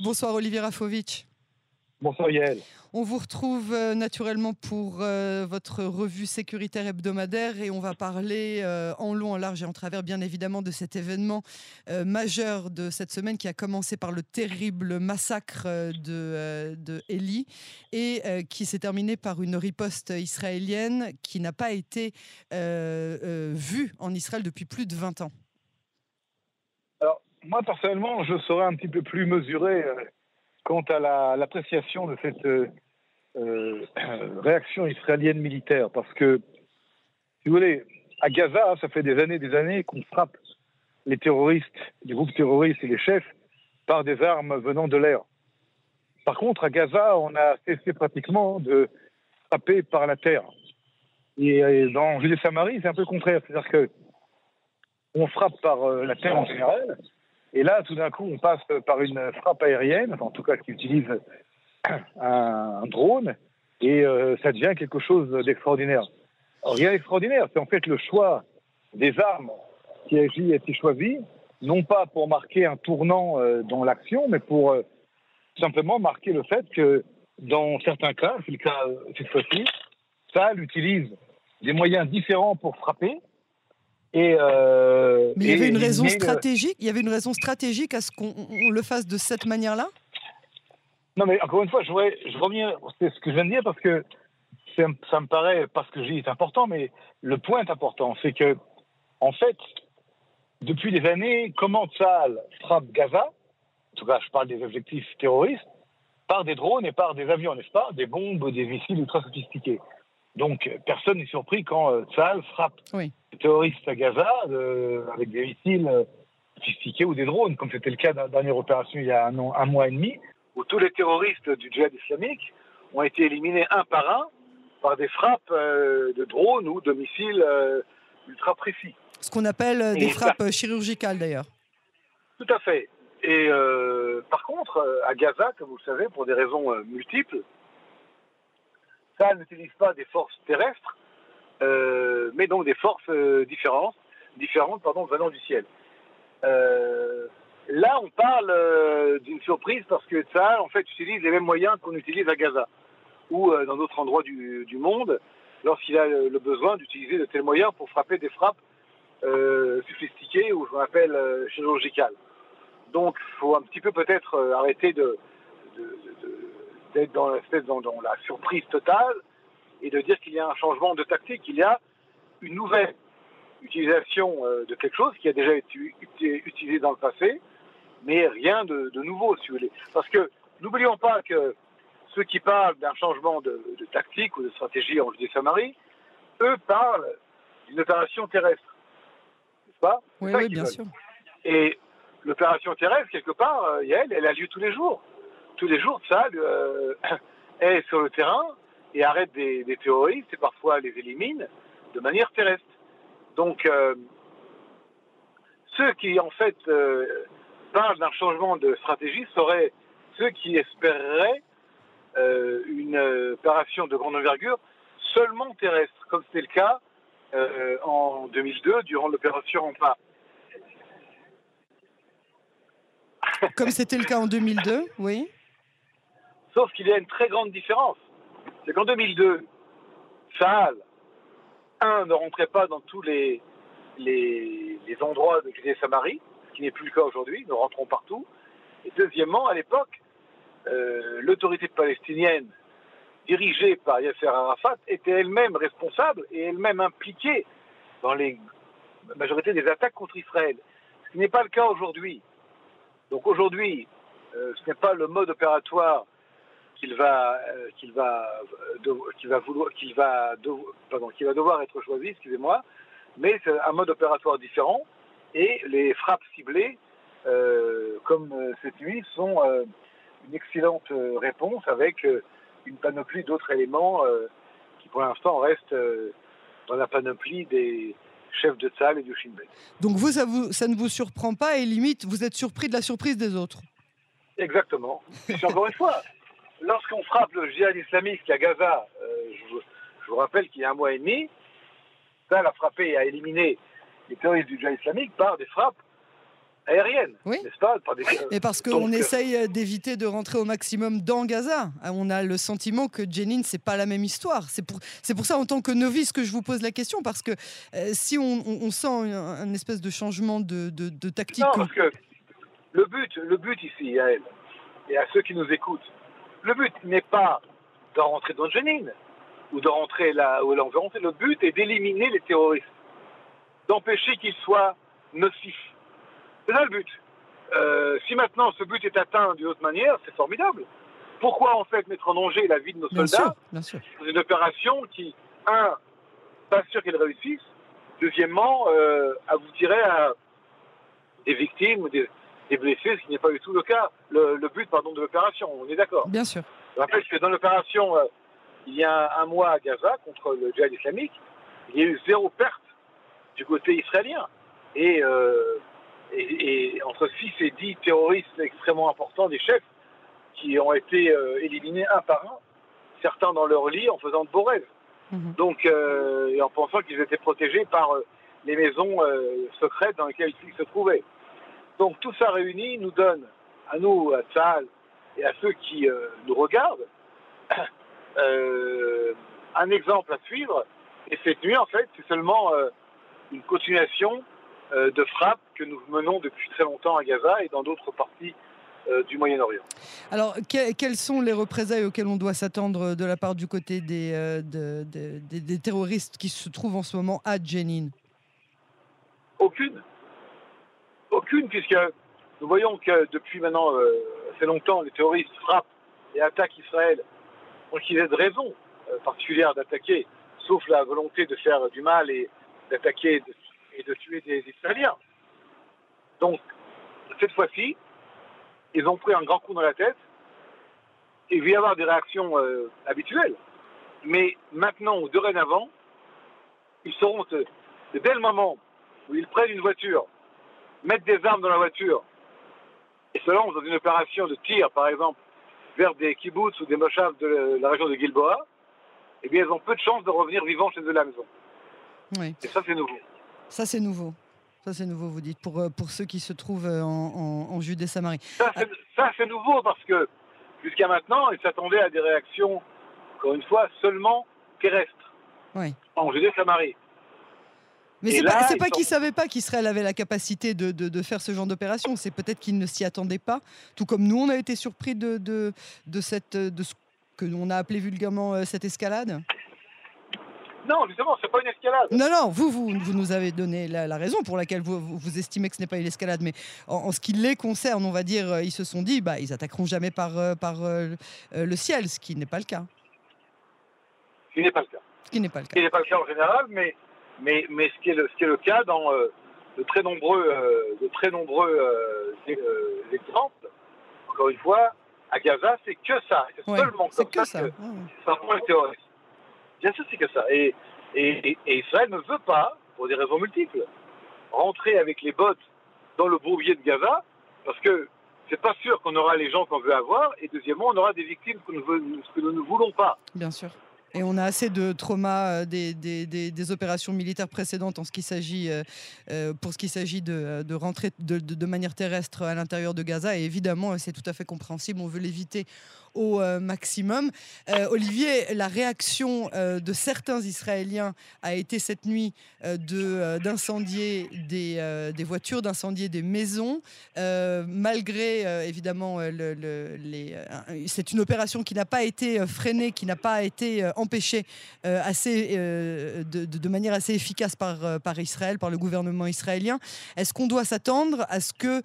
Bonsoir Olivier Rafovitch. Bonsoir Yael. On vous retrouve euh, naturellement pour euh, votre revue sécuritaire hebdomadaire et on va parler euh, en long, en large et en travers bien évidemment de cet événement majeur de cette semaine qui a commencé par le terrible massacre de, de Eli et qui s'est terminé par une riposte israélienne qui n'a pas été vue en Israël depuis plus de 20 ans. Moi personnellement je serais un petit peu plus mesuré quant à l'appréciation de cette euh, euh, réaction israélienne militaire. Parce que, si vous voulez, à Gaza, ça fait des années des années qu'on frappe les terroristes, les groupes terroristes et les chefs par des armes venant de l'air. Par contre, à Gaza, on a cessé pratiquement de frapper par la terre. Et dans Judée-Samarie, c'est un peu contraire. C'est-à-dire que on frappe par euh, la terre en général, et là, tout d'un coup, on passe par une frappe aérienne, en tout cas qui utilise un, drone, et euh, ça devient quelque chose d'extraordinaire. Rien d'extraordinaire, c'est en fait le choix des armes qui a été choisi, non pas pour marquer un tournant euh, dans l'action, mais pour euh, simplement marquer le fait que dans certains cas, c'est le cas cette fois-ci, ça utilise des moyens différents pour frapper, euh, Mais il y avait une raison stratégique. Il y avait une raison stratégique à ce qu'on le fasse de cette manière-là? Non, mais encore une fois, je voudrais, je reviens, c'est ce que je viens de dire parce que ça me paraît, parce que je dis est important, mais le point est important, c'est que, en fait, depuis des années, comment Tsahal frappe Gaza, en tout cas, je parle des objectifs terroristes, par des drones et par des avions, n'est-ce pas? Des bombes, des missiles ultra sophistiqués. Donc, personne n'est surpris quand euh, Tsahal frappe oui terroristes à Gaza euh, avec des missiles euh, sophistiqués ou des drones, comme c'était le cas dans la dernière opération il y a un, an, un mois et demi, où tous les terroristes du djihad islamique ont été éliminés un par un par des frappes euh, de drones ou de missiles ultra précis. Ce qu'on appelle des frappes chirurgicales d'ailleurs. Tout à fait. Et par contre, à Gaza, comme vous le savez, pour des raisons multiples, ça n'utilise pas des forces terrestres, euh, mais donc des forces euh, différentes, différentes pardon, venant du ciel. Euh, là, on parle d'une surprise parce que ça, en fait, utilise les mêmes moyens qu'on utilise à Gaza ou dans d'autres endroits du, monde lorsqu'il a le besoin d'utiliser de tels moyens pour frapper des frappes sophistiquées ou qu'on appelle chirurgicales. Donc, il faut un petit peu peut-être arrêter de, d'être dans, dans, dans, la surprise totale et de dire qu'il y a un changement de tactique. Il y a une nouvelle utilisation euh, de quelque chose qui a déjà été utilisé dans le passé, mais rien de, nouveau, si vous voulez. Parce que n'oublions pas que ceux qui parlent d'un changement de, tactique ou de stratégie en Judée-Samarie, eux parlent d'une opération terrestre. N'est-ce pas? Oui, bien sûr. Et l'opération terrestre, quelque part, euh, elle, elle a lieu tous les jours. Tous les jours, ça euh, est sur le terrain et arrête des, terroristes et parfois les élimine de manière terrestre. Donc, euh, ceux qui en fait euh, parlent d'un changement de stratégie seraient ceux qui espéreraient euh, une opération de grande envergure seulement terrestre, comme c'était le cas en 2002 durant l'opération Rempart. Comme c'était le cas en 2002, oui. Sauf qu'il y a une très grande différence c'est qu'en 2002, Saal, un, ne rentrait pas dans tous les, endroits de Judée-Samarie, ce qui n'est plus le cas aujourd'hui, nous rentrons partout. Et deuxièmement, à l'époque, euh, l'autorité palestinienne, dirigée par Yasser Arafat, était elle-même responsable et elle-même impliquée dans la majorité des attaques contre Israël. Ce qui n'est pas le cas aujourd'hui. Donc aujourd'hui, euh, ce n'est pas le mode opératoire qu'il va euh, qu'il va euh, qu'il va vouloir qu'il va pardon qu'il va devoir être choisi, excusez-moi, mais c'est un mode opératoire différent et les frappes ciblées euh, comme cette nuit sont une excellente réponse avec une panoplie d'autres éléments qui pour l'instant restent dans la panoplie des chefs de salle et du Shin Donc vous ça, vous, ça ne vous surprend pas et limite vous êtes surpris de la surprise des autres Exactement. Et encore une fois, lorsqu'on frappe le djihad islamique à Gaza, euh, je, vous rappelle qu'il y a un mois et demi, ça a frappé et a éliminé les terroristes du djihad islamique par des frappes aérienne, Oui. n'est-ce pas par des- Et parce qu'on euh, essaye euh, d'éviter de rentrer au maximum dans Gaza. Ah, On a le sentiment que Jenin, c'est pas la même histoire. C'est pour, c'est pour ça, en tant que novice, que je vous pose la question, parce que euh, si on, on- on sent un, un espèce de changement de, de- de tactique. Non, parce que le but, le but ici, à elle, et à ceux qui nous écoutent, le but n'est pas de rentrer dans Jenin ou de rentrer là où l'on veut rentrer. Le but est d'éliminer les terroristes, d'empêcher qu'ils soient nocifs. C'est ça le but. Euh, si maintenant ce but est atteint d'une autre manière, c'est formidable. Pourquoi en fait mettre en danger la vie de nos Bien soldats sûr, bien sûr. dans une opération qui, un, pas sûr qu'elle réussisse, deuxièmement, euh, aboutirait à des victimes ou des, des blessés, ce qui n'est pas du tout le cas, le, le but pardon, de l'opération, on est d'accord. Bien sûr. Je rappelle que dans l'opération, euh, il y a un mois à Gaza, contre le djihad islamique, il y a eu zéro perte du côté israélien. Et, euh, et, et entre 6 et 10 terroristes extrêmement importants, des chefs, qui ont été euh, éliminés un par un, certains dans leur lit en faisant de beaux rêves. Mhm. Donc, et en pensant qu'ils étaient protégés par les maisons secrètes dans lesquelles ils se trouvaient. Donc tout ça réuni nous donne, à nous, à Tzal, et à ceux qui euh, nous regardent, euh, un exemple à suivre. Et cette nuit, en fait, c'est seulement euh, une continuation de frappes que nous menons depuis très longtemps à Gaza et dans d'autres parties du Moyen-Orient. Alors, que- quelles sont les représailles auxquelles on doit s'attendre de la part du côté des, de- de- des, des terroristes qui se trouvent en ce moment à Jenin? Aucune. Aucune, puisque nous voyons que depuis maintenant euh, assez longtemps, les terroristes frappent et attaquent Israël sans qu'ils aient de raison euh, particulière d'attaquer, sauf la volonté de faire du mal et d'attaquer et de- et tuer des Israéliens. Donc, cette fois-ci, ils ont pris un grand coup dans la tête. Il va y avoir des réactions euh, habituelles. Mais maintenant ou dorénavant, ils seront, euh, dès le moment où ils prennent une voiture, mettent des armes dans la voiture et se lancent dans une opération de tir, par exemple, vers des kibbutz ou des moshavs de la région de Gilboa, eh bien, ils ont peu de chances de revenir vivants chez eux à la maison. Oui. Et ça, c'est nouveau. Ça, c'est nouveau. Ça, c'est nouveau, vous dites, pour, euh, pour ceux qui se trouvent euh, en, en, en Judée-Samarie. Ça, c'est- ça, c'est nouveau parce que jusqu'à maintenant, ils s'attendaient à des réactions, encore une fois, seulement terrestres. Oui. En Judée-Samarie. Mais c'est pas, pas qu'ils savaient pas qu'Israël avait la capacité de, de- de faire ce genre d'opération. C'est peut-être qu'ils ne s'y attendaient pas. Tout comme nous, on a été surpris de, de, de, cette, de ce que l'on a appelé vulgairement euh, cette escalade. Non, justement, c'est pas une escalade. Non, non, vous, vous, vous nous avez donné la, la raison pour laquelle vous, estimez que ce n'est pas une escalade. Mais en, en ce qui les concerne, on va dire, euh, ils se sont dit, bah, ils attaqueront jamais par, euh, par le ciel, ce qui n'est pas le cas. Ce qui n'est pas le cas. Ce qui n'est pas le Ce cas. qui n'est pas le cas en général, mais, mais, mais ce, qui est le, ce qui est le cas dans euh, de très nombreux, euh, de très nombreux euh, exemples. Encore une fois, à Gaza, c'est que ça. C'est Ouais, seulement comme que ça, ça. que ça prend les. Bien sûr, c'est que ça. Et, et, et- et Israël ne veut pas, pour des raisons multiples, rentrer avec les bottes dans le bourbier de Gaza, parce que c'est pas sûr qu'on aura les gens qu'on veut avoir, et deuxièmement, on aura des victimes que nous, que nous ne voulons pas. Bien sûr. Et on a assez de traumas euh, des, opérations militaires précédentes euh, euh, pour ce qui s'agit de, rentrer de, manière terrestre à l'intérieur de Gaza. Et évidemment, c'est tout à fait compréhensible. On veut l'éviter au euh, maximum. Euh, Olivier, la réaction euh, de certains Israéliens a été cette nuit de, d'incendier des, des voitures, d'incendier des maisons, malgré évidemment le- le- les. c'est une opération qui n'a pas été freinée, qui n'a pas été empêchée assez, de, de- manière assez efficace par, par Israël, par le gouvernement israélien. Est-ce qu'on doit s'attendre à ce que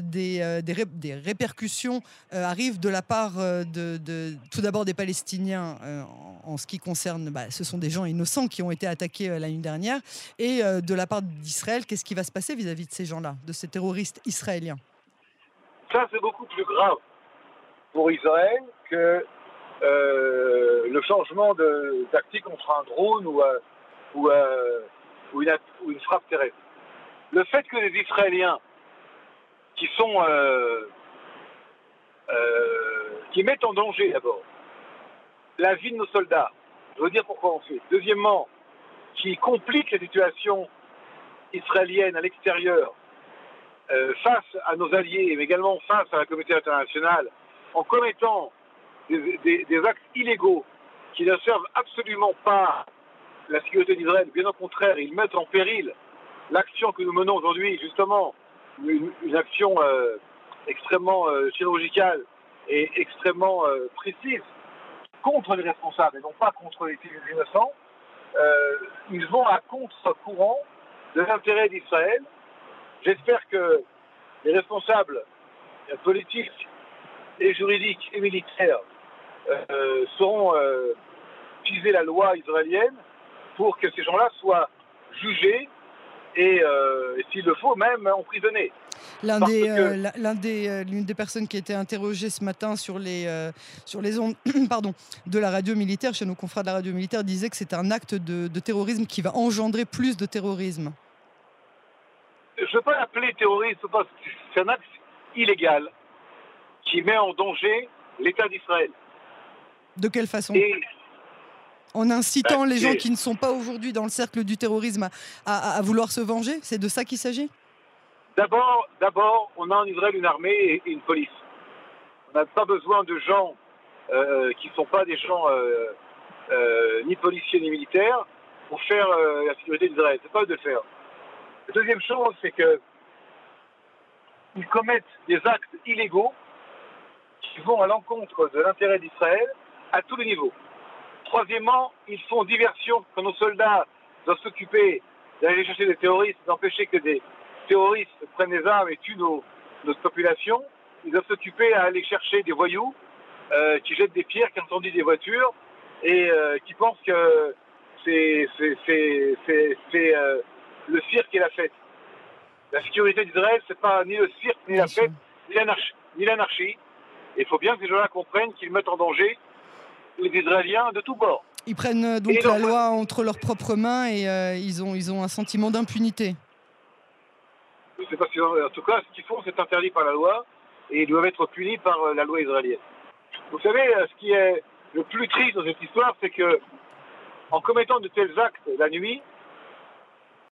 des, des, des répercussions arrivent de la part tout d'abord des Palestiniens euh, en, ce qui concerne, bah, ce sont des gens innocents qui ont été attaqués euh, la nuit dernière, et euh, de la part d'Israël, qu'est-ce qui va se passer vis-à-vis de ces gens-là, de ces terroristes israéliens? Ça, c'est beaucoup plus grave pour Israël que le changement de tactique contre un drone ou, ou, une, frappe terrestre. Le fait que les Israéliens, qui sont qui mettent en danger d'abord la vie de nos soldats, je veux dire pourquoi on fait. Deuxièmement, qui compliquent la situation israélienne à l'extérieur euh, face à nos alliés, mais également face à la communauté internationale, en commettant des, actes illégaux qui ne servent absolument pas la sécurité d'Israël, bien au contraire, ils mettent en péril l'action que nous menons aujourd'hui, justement, une, action euh, extrêmement euh, chirurgicale et extrêmement précise contre les responsables et non pas contre les innocents, ils vont à contre-courant de l'intérêt d'Israël. J'espère que les responsables politiques et juridiques et militaires euh, euh, utiliser la loi israélienne pour que ces gens-là soient jugés et, euh, s'il le faut, même emprisonnés. L'un des, l'une des personnes qui a été interrogée ce matin sur les, sur les ondes pardon, de la radio militaire, chez nos confrères de la radio militaire, disait que c'est un acte de terrorisme qui va engendrer plus de terrorisme je ne veux pas l'appeler terroriste, parce que c'est un acte illégal qui met en danger l'État d'Israël. De quelle façon? En incitant ben, les gens qui ne sont pas aujourd'hui dans le cercle du terrorisme à, vouloir se venger C'est de ça qu'il s'agit? D'abord, d'abord, on a en Israël une armée et une police. On n'a pas besoin de gens euh, qui ne sont pas des gens euh, euh, ni policiers ni militaires pour faire la sécurité d'Israël. C'est pas eux de le faire. La deuxième chose, c'est qu'ils commettent des actes illégaux qui vont à l'encontre de l'intérêt d'Israël à tous les niveaux. Troisièmement, ils font diversion quand nos soldats doivent s'occuper d'aller chercher des terroristes, d'empêcher que des terroristes prennent des armes et tuent nos, notre population. Ils doivent s'occuper à aller chercher des voyous euh, qui jettent des pierres, qui incendient des voitures et euh, qui pensent que c'est euh, le cirque et la fête. La sécurité d'Israël, c'est pas ni le cirque, ni la fête, ni l'anarchie. Il faut bien que les gens-là comprennent qu'ils mettent en danger les Israéliens de tous bords. Ils prennent euh, donc la loi entre leurs propres mains et euh, ils, ont, ils ont un sentiment d'impunité. Je sais pas si, en tout cas, ce qu'ils font, c'est interdit par la loi et ils doivent être punis par euh, la loi israélienne. Vous savez, ce qui est le plus triste dans cette histoire, c'est que en commettant de tels actes la nuit,